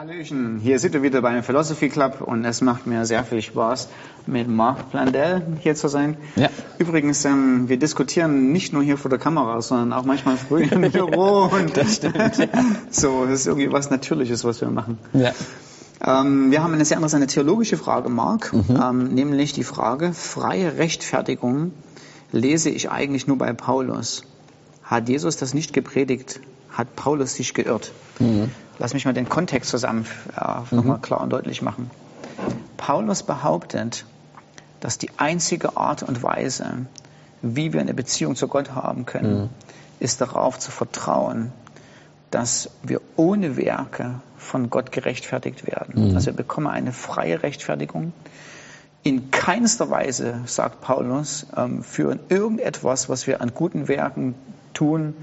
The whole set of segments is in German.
Hallöchen, hier sind wir wieder beim Philosophy Club und es macht mir sehr viel Spaß, mit Mark Blandell hier zu sein. Ja. Übrigens, ähm, wir diskutieren nicht nur hier vor der Kamera, sondern auch manchmal früh im Büro. Und Das stimmt, ja. So, das ist irgendwie was Natürliches, was wir machen. Ja. Ähm, wir haben eine sehr interessante theologische Frage, Mark, Mhm. ähm, nämlich die Frage, freie Rechtfertigung lese ich eigentlich nur bei Paulus. Hat Jesus das nicht gepredigt? Hat Paulus sich geirrt? Mhm. Lass mich mal den Kontext zusammen äh, nochmal klar und deutlich machen. Paulus behauptet, dass die einzige Art und Weise, wie wir eine Beziehung zu Gott haben können, ist darauf zu vertrauen, dass wir ohne Werke von Gott gerechtfertigt werden. Also wir bekommen eine freie Rechtfertigung. In keinster Weise, sagt Paulus, ähm, führen irgendetwas, was wir an guten Werken tun,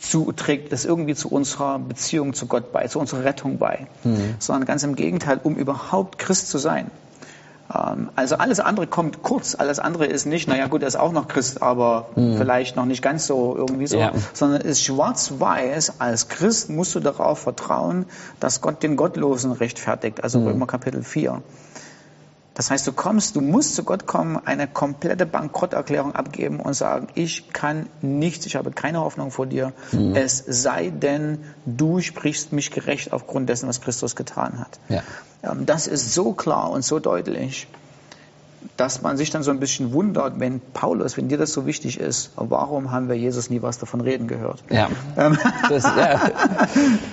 zu, trägt das irgendwie zu unserer Beziehung zu Gott bei, zu unserer Rettung bei, sondern ganz im Gegenteil, um überhaupt Christ zu sein. Ähm, Also alles andere kommt kurz, alles andere ist nicht, naja gut, er ist auch noch Christ, aber vielleicht noch nicht ganz so irgendwie so, Ja. sondern ist schwarz-weiß, als Christ musst du darauf vertrauen, dass Gott den Gottlosen rechtfertigt, also Römer Kapitel 4. Das heißt, du kommst, du musst zu Gott kommen, eine komplette Bankrotterklärung abgeben und sagen, ich kann nichts, ich habe keine Hoffnung vor dir, es sei denn, du sprichst mich gerecht aufgrund dessen, was Christus getan hat. Ja. Ähm, Das ist so klar und so deutlich, dass man sich dann so ein bisschen wundert, wenn Paulus, wenn dir das so wichtig ist, warum haben wir Jesus nie was davon reden gehört? Ja. Ähm, Das, ja.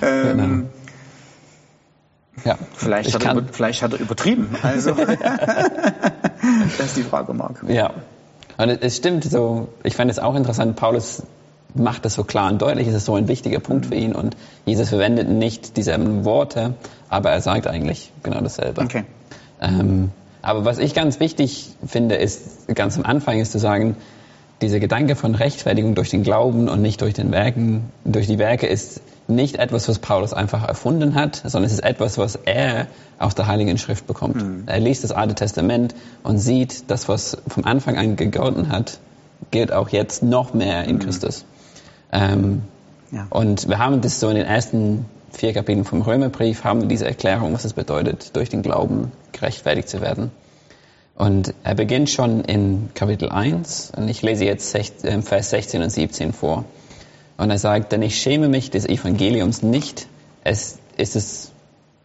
genau. Ja. Vielleicht Ich hat, er vielleicht hat er übertrieben. Also, das ist die Frage, Marc. Ja. Und es- es stimmt so, ich fand es auch interessant, Paulus macht das so klar und deutlich, es ist so ein wichtiger Punkt für ihn und Jesus verwendet nicht dieselben Worte, aber er sagt eigentlich genau dasselbe. Okay. Ähm, aber was ich ganz wichtig finde, ist ganz am Anfang ist zu sagen, dieser Gedanke von Rechtfertigung durch den Glauben und nicht durch den Werken, durch die Werke ist nicht etwas, was Paulus einfach erfunden hat, sondern es ist etwas, was er aus der Heiligen Schrift bekommt. Er liest das Alte Testament und sieht, das, was vom Anfang an gegolten hat, gilt auch jetzt noch mehr in Christus. Ähm, Ja. und wir haben das so in den ersten vier Kapiteln vom Römerbrief, haben wir diese Erklärung, was es bedeutet, durch den Glauben gerechtfertigt zu werden. Und er beginnt schon in Kapitel 1 und ich lese jetzt äh, Vers 16 und 17 vor. Und er sagt, denn ich schäme mich des Evangeliums nicht, es ist es,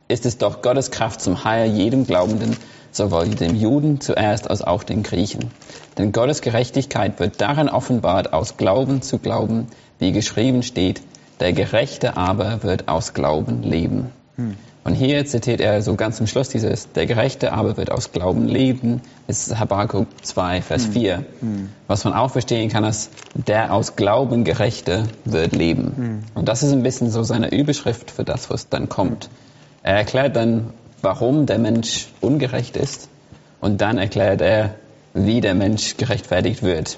ist es doch Gottes Kraft zum Heil jedem Glaubenden, sowohl dem Juden zuerst als auch den Griechen. Denn Gottes Gerechtigkeit wird darin offenbart aus Glauben zu Glauben, wie geschrieben steht, der Gerechte aber wird aus Glauben leben. Und hier zitiert er so ganz zum Schluss dieses, der Gerechte aber wird aus Glauben leben, ist Habakkuk 2, Vers 4. Was man auch verstehen kann, ist, der aus Glauben Gerechte wird leben. Und das ist ein bisschen so seine Überschrift für das, was dann kommt. Er erklärt dann, warum der Mensch ungerecht ist und dann erklärt er, wie der Mensch gerechtfertigt wird.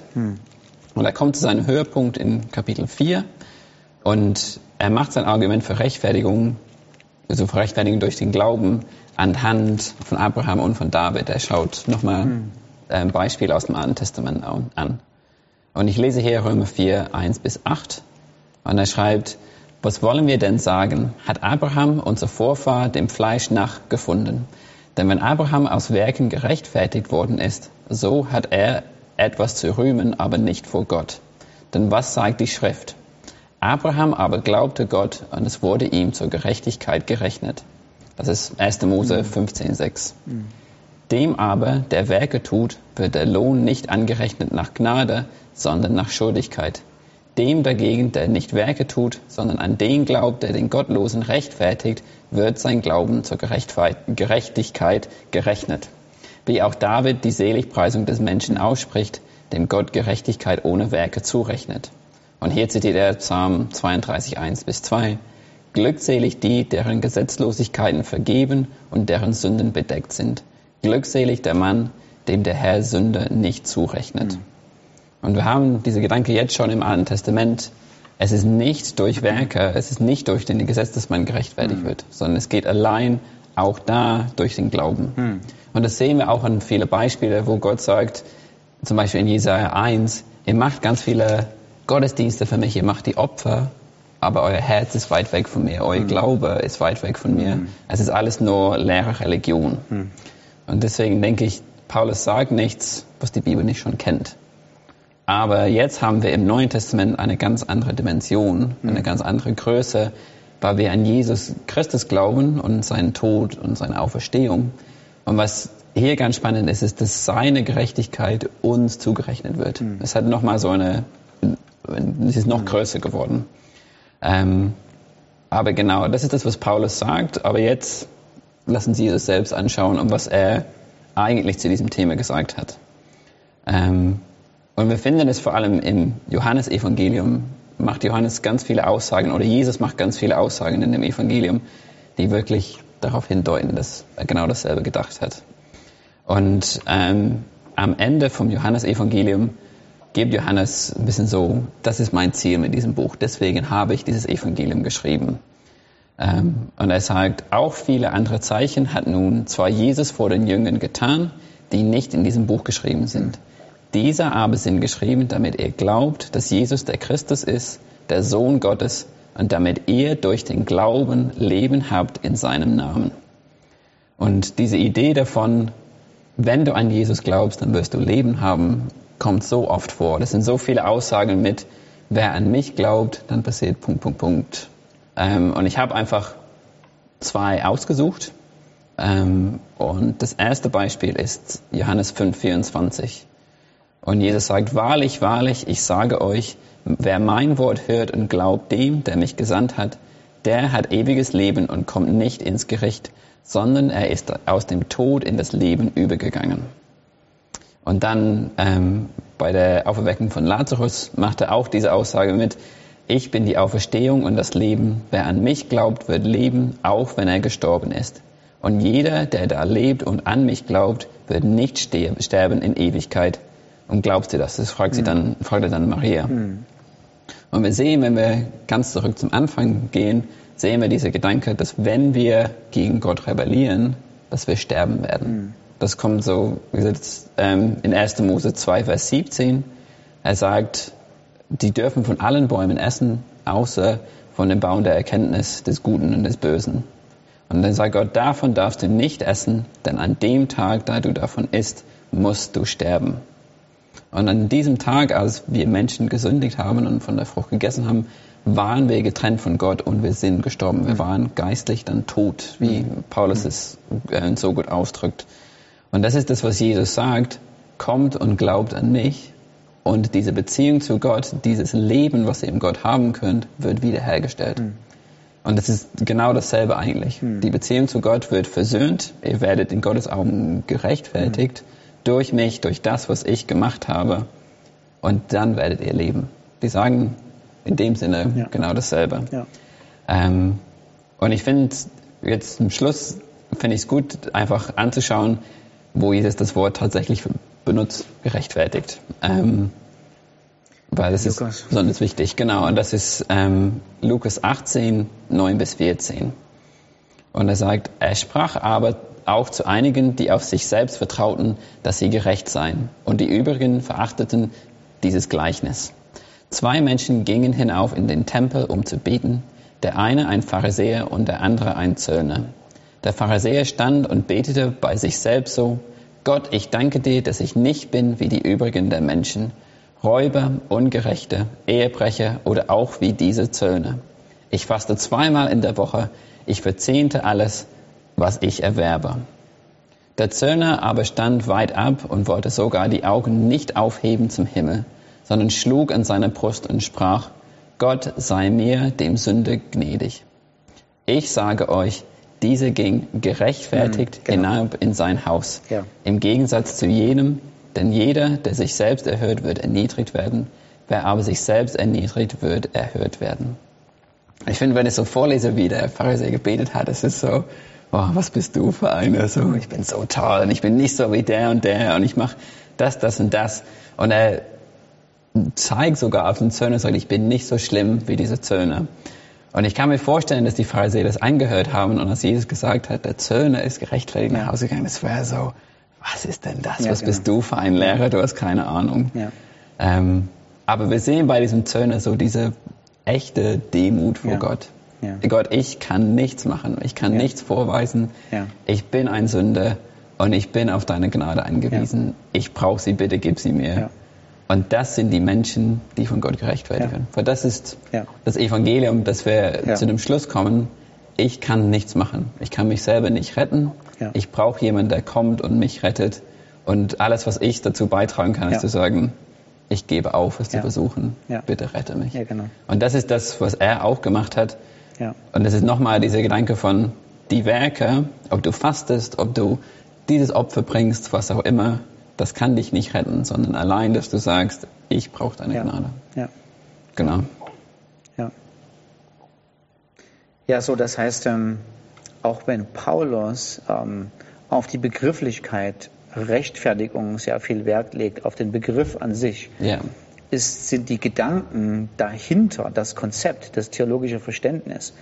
Und er kommt zu seinem Höhepunkt in Kapitel 4 und er macht sein Argument für Rechtfertigung, also Rechtfertigung durch den Glauben anhand von Abraham und von David. Er schaut nochmal ein Beispiel aus dem Alten Testament an. Und ich lese hier Römer 4, 1 bis 8. Und er schreibt, was wollen wir denn sagen? Hat Abraham, unser Vorfahr, dem Fleisch nach gefunden? Denn wenn Abraham aus Werken gerechtfertigt worden ist, so hat er etwas zu rühmen, aber nicht vor Gott. Denn was sagt die Schrift? Abraham aber glaubte Gott und es wurde ihm zur Gerechtigkeit gerechnet. Das ist 1. Mose 15, 6. Dem aber, der Werke tut, wird der Lohn nicht angerechnet nach Gnade, sondern nach Schuldigkeit. Dem dagegen, der nicht Werke tut, sondern an den glaubt, der den Gottlosen rechtfertigt, wird sein Glauben zur Gerechtigkeit gerechnet. Wie auch David die Seligpreisung des Menschen ausspricht, dem Gott Gerechtigkeit ohne Werke zurechnet. Und hier zitiert er Psalm 32, 1 bis 2. Glückselig die, deren Gesetzlosigkeiten vergeben und deren Sünden bedeckt sind. Glückselig der Mann, dem der Herr Sünde nicht zurechnet. Und wir haben diese Gedanke jetzt schon im Alten Testament. Es ist nicht durch Werke, es ist nicht durch den Gesetz, dass man gerechtfertigt wird, sondern es geht allein auch da durch den Glauben. Und das sehen wir auch an viele Beispiele, wo Gott sagt, zum Beispiel in Jesaja 1, ihr macht ganz viele Gottesdienste für mich, ihr macht die Opfer, aber euer Herz ist weit weg von mir, euer mhm. Glaube ist weit weg von mir. Mhm. Es ist alles nur leere Religion. Mhm. Und deswegen denke ich, Paulus sagt nichts, was die Bibel nicht schon kennt. Aber jetzt haben wir im Neuen Testament eine ganz andere Dimension, eine mhm. ganz andere Größe, weil wir an Jesus Christus glauben und seinen Tod und seine Auferstehung. Und was hier ganz spannend ist, ist, dass seine Gerechtigkeit uns zugerechnet wird. Mhm. Es hat nochmal so eine, es ist noch mhm. größer geworden. Ähm, aber genau, das ist das, was Paulus sagt. Aber jetzt lassen Sie es selbst anschauen, um was er eigentlich zu diesem Thema gesagt hat. Ähm, und wir finden es vor allem im Johannesevangelium, macht Johannes ganz viele Aussagen, oder Jesus macht ganz viele Aussagen in dem Evangelium, die wirklich darauf hindeuten, dass er genau dasselbe gedacht hat. Und ähm, am Ende vom Johannesevangelium gibt Johannes ein bisschen so, das ist mein Ziel mit diesem Buch, deswegen habe ich dieses Evangelium geschrieben. Ähm, und er sagt, auch viele andere Zeichen hat nun zwar Jesus vor den Jüngern getan, die nicht in diesem Buch geschrieben sind. Diese aber sind geschrieben, damit ihr glaubt, dass Jesus der Christus ist, der Sohn Gottes, und damit ihr durch den Glauben Leben habt in seinem Namen. Und diese Idee davon, wenn du an Jesus glaubst, dann wirst du Leben haben, kommt so oft vor. Das sind so viele Aussagen mit, wer an mich glaubt, dann passiert Punkt, Punkt, Punkt. Ähm, und ich habe einfach zwei ausgesucht. Ähm, und das erste Beispiel ist Johannes 5, 24. Und Jesus sagt, wahrlich, wahrlich, ich sage euch, wer mein Wort hört und glaubt dem, der mich gesandt hat, der hat ewiges Leben und kommt nicht ins Gericht, sondern er ist aus dem Tod in das Leben übergegangen. Und dann ähm, bei der Auferweckung von Lazarus macht er auch diese Aussage mit, ich bin die Auferstehung und das Leben. Wer an mich glaubt, wird leben, auch wenn er gestorben ist. Und jeder, der da lebt und an mich glaubt, wird nicht sterben in Ewigkeit, und glaubst du das? Das fragt, sie hm. dann, fragt er dann Maria. Mhm. Und wir sehen, wenn wir ganz zurück zum Anfang gehen, sehen wir diese Gedanke, dass wenn wir gegen Gott rebellieren, dass wir sterben werden. Mhm. Das kommt so, wie gesagt, ähm, in 1. Mose 2, Vers 17. Er sagt, die dürfen von allen Bäumen essen, außer von dem Baum der Erkenntnis des Guten und des Bösen. Und dann sagt Gott, davon darfst du nicht essen, denn an dem Tag, da du davon isst, musst du sterben. Und an diesem Tag, als wir Menschen gesündigt haben und von der Frucht gegessen haben, waren wir getrennt von Gott und wir sind gestorben. Wir waren geistlich dann tot, wie Paulus es äh, so gut ausdrückt. Und das ist das, was Jesus sagt. Kommt und glaubt an mich. Und diese Beziehung zu Gott, dieses Leben, was ihr im Gott haben könnt, wird wiederhergestellt. Mhm. Und das ist genau dasselbe eigentlich. Mhm. Die Beziehung zu Gott wird versöhnt. Ihr werdet in Gottes Augen gerechtfertigt. Mhm durch mich, durch das, was ich gemacht habe. Und dann werdet ihr leben. Die sagen in dem Sinne ja. genau dasselbe. Ja. Ähm, und ich finde jetzt zum Schluss finde ich es gut, einfach anzuschauen, wo Jesus das Wort tatsächlich benutzt, gerechtfertigt. Ähm, weil das Lukas. ist besonders wichtig. Genau, und das ist ähm, Lukas 18, 9 bis 14. Und er sagt, er sprach aber auch zu einigen, die auf sich selbst vertrauten, dass sie gerecht seien, und die übrigen verachteten dieses Gleichnis. Zwei Menschen gingen hinauf in den Tempel, um zu beten, der eine ein Pharisäer und der andere ein Zöllner. Der Pharisäer stand und betete bei sich selbst so, Gott, ich danke dir, dass ich nicht bin wie die übrigen der Menschen, Räuber, Ungerechte, Ehebrecher oder auch wie diese Zöllner. Ich faste zweimal in der Woche, ich verzehnte alles, was ich erwerbe. Der Zöllner aber stand weit ab und wollte sogar die Augen nicht aufheben zum Himmel, sondern schlug an seine Brust und sprach, Gott sei mir, dem Sünde, gnädig. Ich sage euch, diese ging gerechtfertigt mhm, genau. hinab in sein Haus, ja. im Gegensatz zu jenem, denn jeder, der sich selbst erhöht, wird erniedrigt werden, wer aber sich selbst erniedrigt, wird erhöht werden. Ich finde, wenn ich so vorlese, wie der Pharisäer gebetet hat, es ist so, oh, was bist du für einer? So, ich bin so toll und ich bin nicht so wie der und der und ich mache das, das und das. Und er zeigt sogar auf den Zöllner und sagt, ich bin nicht so schlimm wie diese Zöllner. Und ich kann mir vorstellen, dass die Pharisäer das eingehört haben und als Jesus gesagt hat, der Zöllner ist gerechtfertigt nach Hause gegangen, das wäre so, was ist denn das? Ja, was genau. bist du für ein Lehrer? Du hast keine Ahnung. Ja. Ähm, aber wir sehen bei diesem Zöllner so diese echte Demut vor Ja. Gott. Gott, ich kann nichts machen, ich kann nichts vorweisen, ich bin ein Sünder und ich bin auf deine Gnade angewiesen. Ich brauche sie, bitte gib sie mir. Und das sind die Menschen, die von Gott gerecht werden. Weil das ist das Evangelium, dass wir zu dem Schluss kommen, ich kann nichts machen. Ich kann mich selber nicht retten. Ich brauche jemanden, der kommt und mich rettet. Und alles, was ich dazu beitragen kann, ist zu sagen, ich gebe auf, es zu versuchen. Bitte rette mich. Genau. Und das ist das, was er auch gemacht hat. Und das ist nochmal dieser Gedanke von die Werke, ob du fastest, ob du dieses Opfer bringst, was auch immer, das kann dich nicht retten, sondern allein, dass du sagst, ich brauche deine Ja. Gnade. Ja. Genau. Ja. Ja, so, das heißt, ähm, auch wenn Paulus ähm, auf die Begrifflichkeit Rechtfertigung sehr viel Wert legt, auf den Begriff an sich, Ja. ist, sind die Gedanken dahinter, das Konzept, das theologische Verständnis,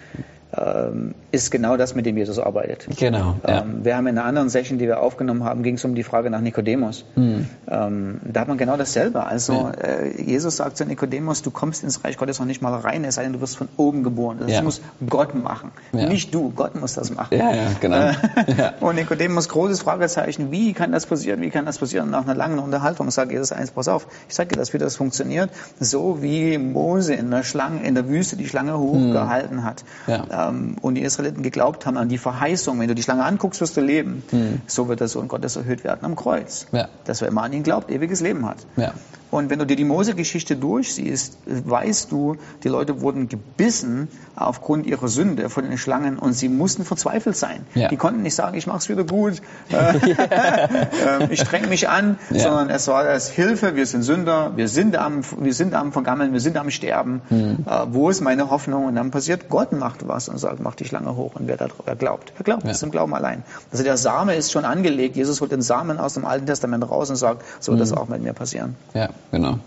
ähm, ist genau das, mit dem Jesus arbeitet. Genau. Ja. Ähm, wir haben in einer anderen Session, die wir aufgenommen haben, ging es um die Frage nach Nikodemus. Ähm, da hat man genau dasselbe. Also Hm. Ja. äh, Jesus sagt zu Nikodemus, du kommst ins Reich Gottes noch nicht mal rein, es sei denn, du wirst von oben geboren. Das Ja. muss Gott machen. Ja. Nicht du, Gott muss das machen. Ja, ja, genau. Äh, Ja. Und Nikodemus, großes Fragezeichen, wie kann das passieren, wie kann das passieren? Nach einer langen Unterhaltung sagt Jesus eins, pass auf, ich sage dir das, wie das funktioniert, so wie Mose in der Schlange, in der Wüste die Schlange hochgehalten hat. Hm. Ja. Ähm, und die Israeliten geglaubt haben an die Verheißung, wenn du die Schlange anguckst, wirst du leben. So wird der Sohn Gottes erhöht werden am Kreuz. Ja. Dass wer immer an ihn glaubt, ewiges Leben hat. Ja. Und wenn du dir die Mose-Geschichte durchsiehst, weißt du, die Leute wurden gebissen aufgrund ihrer Sünde von den Schlangen und sie mussten verzweifelt sein. Ja. Die konnten nicht sagen, ich mach's wieder gut, äh, ähm, ich streng mich an, sondern es war das Hilfe, wir sind Sünder, wir sind am, wir sind am Vergammeln, wir sind am Sterben. Hm. Äh, wo ist meine Hoffnung? Und dann passiert, Gott macht was und sagt, mach die Schlange hoch. Und wer da wer glaubt, wer glaubt, Ja. das ist im Glauben allein. Also der Same ist schon angelegt. Jesus holt den Samen aus dem Alten Testament raus und sagt, so wird Hm. das auch mit mir passieren. ja, genau.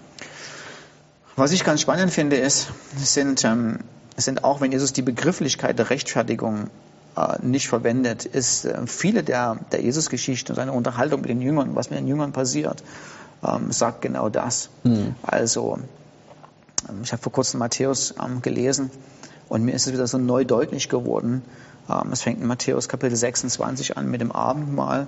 Was ich ganz spannend finde, ist, sind, ähm, sind auch, wenn Jesus die Begrifflichkeit der Rechtfertigung äh, nicht verwendet, ist äh, viele der, der Jesus-Geschichten und seine Unterhaltung mit den Jüngern, was mit den Jüngern passiert, ähm, sagt genau das. Also, ähm, ich habe vor kurzem Matthäus ähm, gelesen und mir ist es wieder so neu deutlich geworden. Ähm, es fängt in Matthäus Kapitel 26 an mit dem Abendmahl,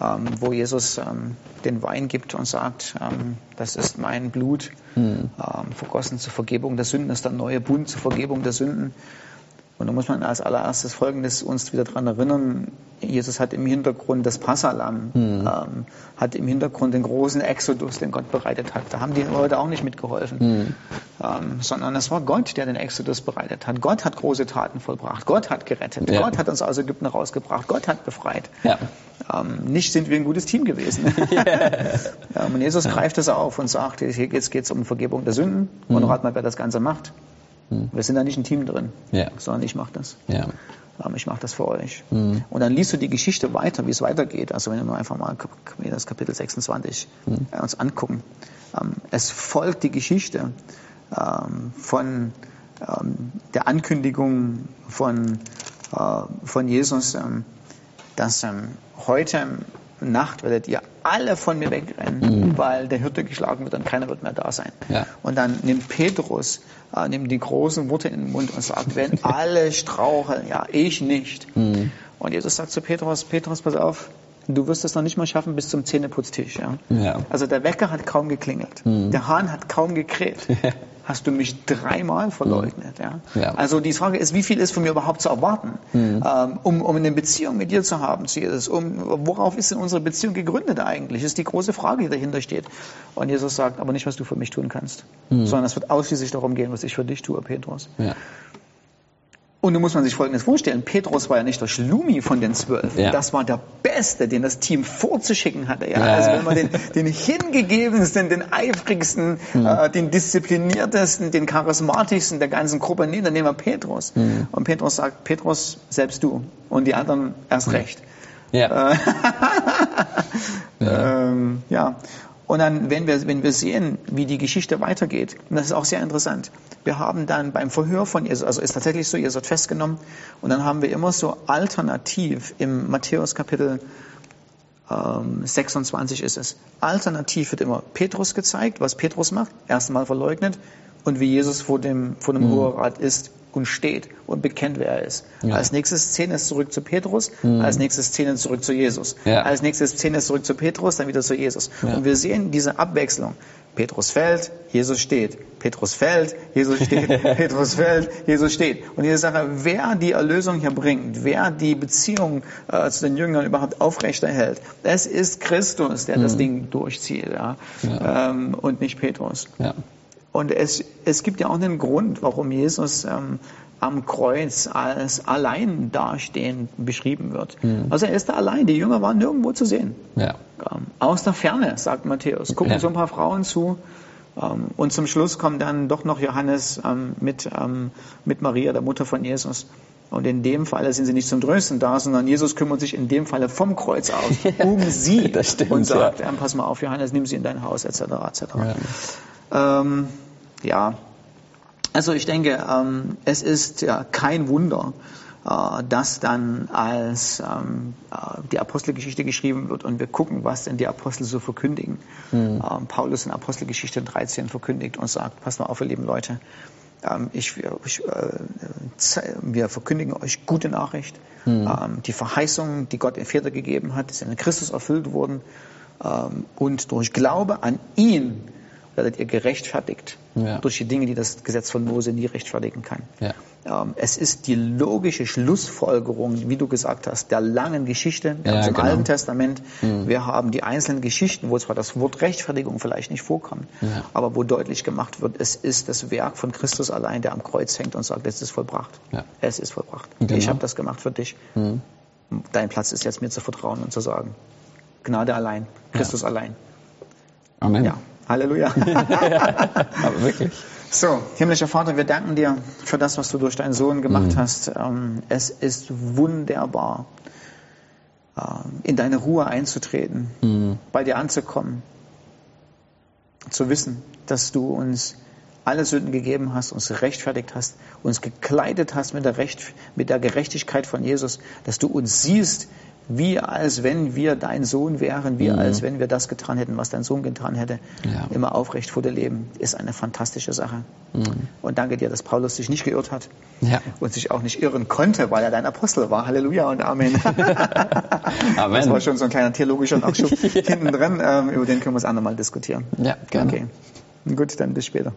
ähm, wo Jesus ähm, den Wein gibt und sagt, ähm, das ist mein Blut, ähm, vergossen zur Vergebung der Sünden, das ist der neue Bund zur Vergebung der Sünden. Und da muss man als allererstes Folgendes uns wieder daran erinnern. Jesus hat im Hintergrund das Passalam, ähm, hat im Hintergrund den großen Exodus, den Gott bereitet hat. Da haben die Leute auch nicht mitgeholfen, ähm, sondern es war Gott, der den Exodus bereitet hat. Gott hat große Taten vollbracht. Gott hat gerettet. Ja. Gott hat uns aus Ägypten rausgebracht. Gott hat befreit. Ja. Ähm, nicht sind wir ein gutes Team gewesen. ja, und Jesus greift das auf und sagt, hier geht es um Vergebung der Sünden. Und rat mal, wer das Ganze macht. Wir sind da nicht ein Team drin, Ja. sondern ich mache das. Ja. Ähm, Ich mache das für euch. Und dann liest du die Geschichte weiter, wie es weitergeht. Also wenn wir einfach mal das Kapitel 26 äh, uns angucken. Ähm, Es folgt die Geschichte ähm, von der Ankündigung von, äh, von Jesus, dass heute Nacht werdet ihr alle von mir wegrennen, weil der Hirte geschlagen wird und keiner wird mehr da sein. Ja. Und dann nimmt Petrus, äh, nimmt die großen Worte in den Mund und sagt, wenn alle straucheln, ja, ich nicht. Und Jesus sagt zu Petrus, Petrus, pass auf, du wirst es noch nicht mal schaffen bis zum Zähneputztisch. Ja? Ja. Also der Wecker hat kaum geklingelt, der Hahn hat kaum gekräht. Hast du mich dreimal verleugnet. Ja? Ja. Also die Frage ist, wie viel ist von mir überhaupt zu erwarten, ähm, um, um eine Beziehung mit dir zu haben, zu Jesus? Um, worauf ist denn unsere Beziehung gegründet eigentlich? Das ist die große Frage, die dahinter steht. Und Jesus sagt, aber nicht, was du für mich tun kannst, sondern es wird ausschließlich darum gehen, was ich für dich tue, Petrus. Ja. Und nun muss man sich Folgendes vorstellen. Petrus war ja nicht der Schlumi von den zwölf. Ja. Das war der Beste, den das Team vorzuschicken hatte. Ja? Ja, Also ja. wenn man den, den hingegebensten, den eifrigsten, Hm. äh, den diszipliniertesten, den charismatischsten der ganzen Gruppe nimmt, dann nehmen wir Petrus. Hm. Und Petrus sagt, Petrus, selbst du. Und die anderen erst recht. Ja. Ähm, ja. Und dann, wenn wir, wenn wir sehen, wie die Geschichte weitergeht, und das ist auch sehr interessant, wir haben dann beim Verhör von Jesus, also ist tatsächlich so, Jesus wird festgenommen, und dann haben wir immer so alternativ im Matthäus Kapitel ähm, 26 ist es. Alternativ wird immer Petrus gezeigt, was Petrus macht, erstmal verleugnet und wie Jesus vor dem, vor dem mhm. Hoherat ist und steht und bekennt, wer er ist. Ja. Als nächstes Szene ist zurück zu Petrus, mhm. als nächstes Szene zurück zu Jesus. Ja. Als nächstes Szene ist zurück zu Petrus, dann wieder zu Jesus. Ja. Und wir sehen diese Abwechslung. Petrus fällt, Jesus steht. Petrus fällt, Jesus steht. Petrus fällt, Jesus steht. Und diese Sache, wer die Erlösung hier bringt, wer die Beziehung äh, zu den Jüngern überhaupt aufrechterhält, es ist Christus, der mhm. das Ding durchzieht ja? Ähm, und nicht Petrus. Ja. Und es, es gibt ja auch einen Grund, warum Jesus ähm, am Kreuz als allein dastehend beschrieben wird. Mhm. Also er ist da allein, die Jünger waren nirgendwo zu sehen. Ja. Ähm, aus der Ferne, sagt Matthäus, gucken ja. so ein paar Frauen zu. Ähm, und zum Schluss kommt dann doch noch Johannes ähm, mit, ähm, mit Maria, der Mutter von Jesus. Und in dem Falle sind sie nicht zum Trösten da, sondern Jesus kümmert sich in dem Falle vom Kreuz aus um sie stimmt, und sagt, ja. pass mal auf, Johannes, nimm sie in dein Haus, etc. etc. Ja. Ähm, ja, also ich denke, ähm, es ist ja kein Wunder, äh, dass dann als ähm, äh, die Apostelgeschichte geschrieben wird und wir gucken, was denn die Apostel so verkündigen. Mhm. Ähm, Paulus in Apostelgeschichte 13 verkündigt und sagt, passt mal auf, ihr lieben Leute, ähm, ich, ich, äh, wir verkündigen euch gute Nachricht. Mhm. Die Verheißungen, die Gott in Väter gegeben hat, sind in Christus erfüllt worden. Ähm, und durch Glaube an ihn werdet ihr gerechtfertigt ja. durch die Dinge, die das Gesetz von Mose nie rechtfertigen kann. Ja. Ähm, es ist die logische Schlussfolgerung, wie du gesagt hast, der langen Geschichte ja, im genau. Alten Testament. Mhm. Wir haben die einzelnen Geschichten, wo zwar das Wort Rechtfertigung vielleicht nicht vorkommt, aber wo deutlich gemacht wird, es ist das Werk von Christus allein, der am Kreuz hängt und sagt, es ist vollbracht. Es ist vollbracht. Genau. Ich habe das gemacht für dich. Mhm. Dein Platz ist jetzt mir zu vertrauen und zu sagen, Gnade allein, Christus allein. Amen. Ja. Halleluja. Aber wirklich. So, himmlischer Vater, wir danken dir für das, was du durch deinen Sohn gemacht mhm. hast. Ähm, es ist wunderbar, ähm, in deine Ruhe einzutreten, mhm. bei dir anzukommen, zu wissen, dass du uns alle Sünden gegeben hast, uns rechtfertigt hast, uns gekleidet hast mit der, Recht, mit der Gerechtigkeit von Jesus, dass du uns siehst, wie als wenn wir dein Sohn wären, wie mhm. als wenn wir das getan hätten, was dein Sohn getan hätte. Ja. Immer aufrecht vor dir leben, ist eine fantastische Sache. Mhm. Und danke dir, dass Paulus sich nicht geirrt hat ja. und sich auch nicht irren konnte, weil er dein Apostel war. Halleluja und Amen. Amen. Das war schon so ein kleiner theologischer Nachschub ja. hinten drin. Ähm, über den können wir es andermal diskutieren. Ja, gerne. Okay. Gut, dann bis später.